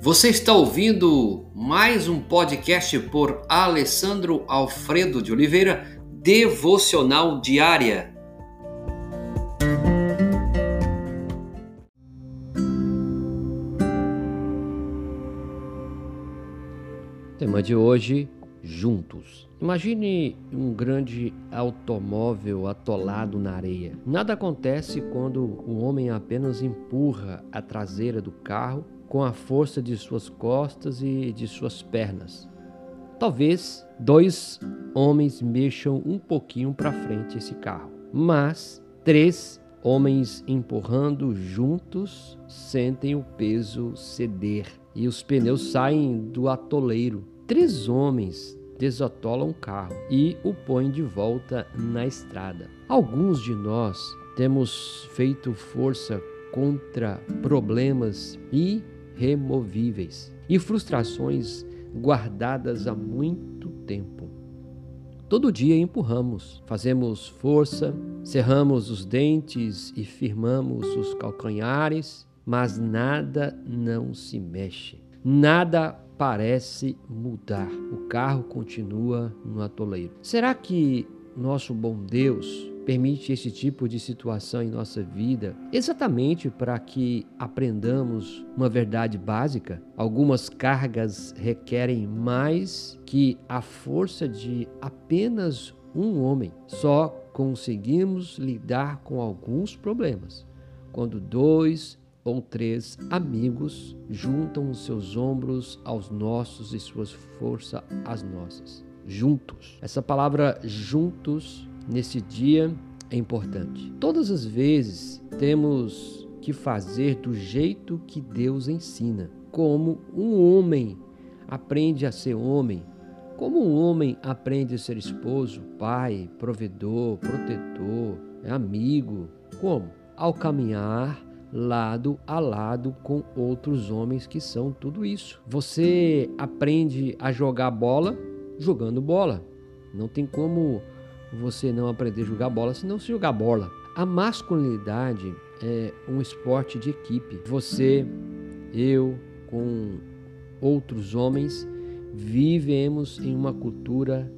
Você está ouvindo mais um podcast por Alessandro Alfredo de Oliveira, Devocional Diária. Tema de hoje: juntos. Imagine um grande automóvel atolado na areia. Nada acontece quando o homem apenas empurra a traseira do carro com a força de suas costas e de suas pernas. Talvez dois homens mexam um pouquinho para frente esse carro, mas três homens empurrando juntos sentem o peso ceder e os pneus saem do atoleiro. Três homens desatolam o carro e o põem de volta na estrada. Alguns de nós temos feito força contra problemas e removíveis e frustrações guardadas há muito tempo. Todo dia empurramos, fazemos força, cerramos os dentes e firmamos os calcanhares, mas nada não se mexe. Nada parece mudar. O carro continua no atoleiro. Será que nosso bom Deus permite esse tipo de situação em nossa vida exatamente para que aprendamos uma verdade básica. Algumas cargas requerem mais que a força de apenas um homem. Só conseguimos lidar com alguns problemas quando dois ou três amigos juntam os seus ombros aos nossos e suas forças às nossas. Juntos. Essa palavra juntos nesse dia é importante. Todas as vezes temos que fazer do jeito que Deus ensina. Como um homem aprende a ser homem, como um homem aprende a ser esposo, pai, provedor, protetor, amigo. Como? Ao caminhar lado a lado com outros homens que são tudo isso. Você aprende a jogar bola jogando bola. Não tem como você não aprender a jogar bola se não se jogar bola. A masculinidade é um esporte de equipe. Você, eu, com outros homens, vivemos em uma cultura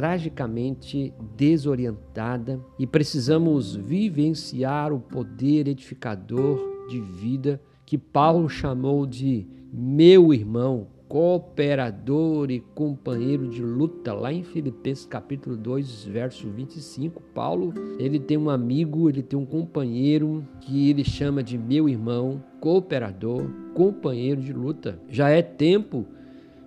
tragicamente desorientada e precisamos vivenciar o poder edificador de vida que Paulo chamou de meu irmão, cooperador e companheiro de luta, lá em Filipenses capítulo 2, verso 25, Paulo, ele tem um amigo, ele tem um companheiro que ele chama de meu irmão, cooperador, companheiro de luta. Já é tempo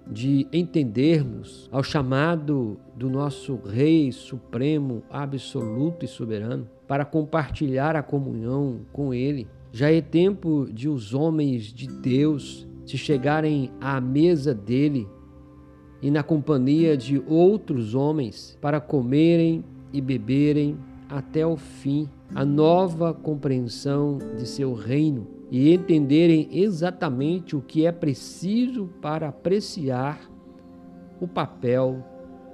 de entendermos ao chamado do nosso Rei Supremo, absoluto e soberano, para compartilhar a comunhão com Ele. Já é tempo de os homens de Deus se chegarem à mesa dele e na companhia de outros homens para comerem e beberem até o fim a nova compreensão de seu reino e entenderem exatamente o que é preciso para apreciar o papel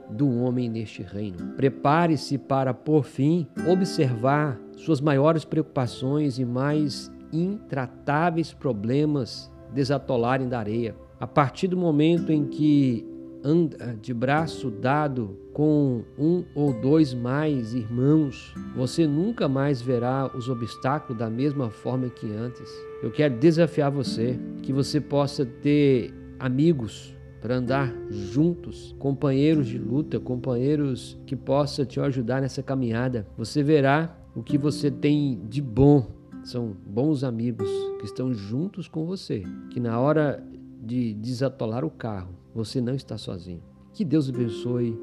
do homem neste reino. Prepare-se para, por fim, observar suas maiores preocupações e mais intratáveis problemas desatolarem da areia. A partir do momento em que anda de braço dado com um ou dois mais irmãos, você nunca mais verá os obstáculos da mesma forma que antes. Eu quero desafiar você que você possa ter amigos para andar juntos, companheiros de luta, companheiros que possa te ajudar nessa caminhada. Você verá o que você tem de bom. São bons amigos que estão juntos com você, que na hora de desatolar o carro, você não está sozinho. Que Deus abençoe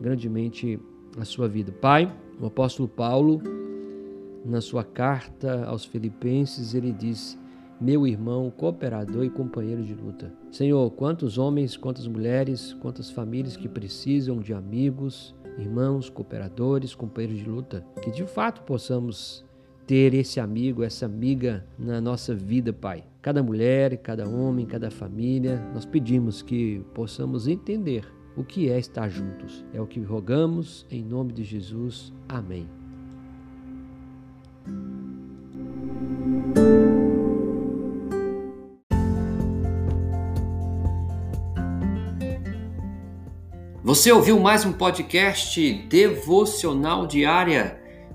grandemente a sua vida. Pai, o apóstolo Paulo, na sua carta aos Filipenses, ele diz: Meu irmão, cooperador e companheiro de luta. Senhor, quantos homens, quantas mulheres, quantas famílias que precisam de amigos, irmãos, cooperadores, companheiros de luta, que de fato possamos ter esse amigo, essa amiga na nossa vida, Pai. Cada mulher, cada homem, cada família, nós pedimos que possamos entender o que é estar juntos. É o que rogamos em nome de Jesus. Amém. Você ouviu mais um podcast devocional diária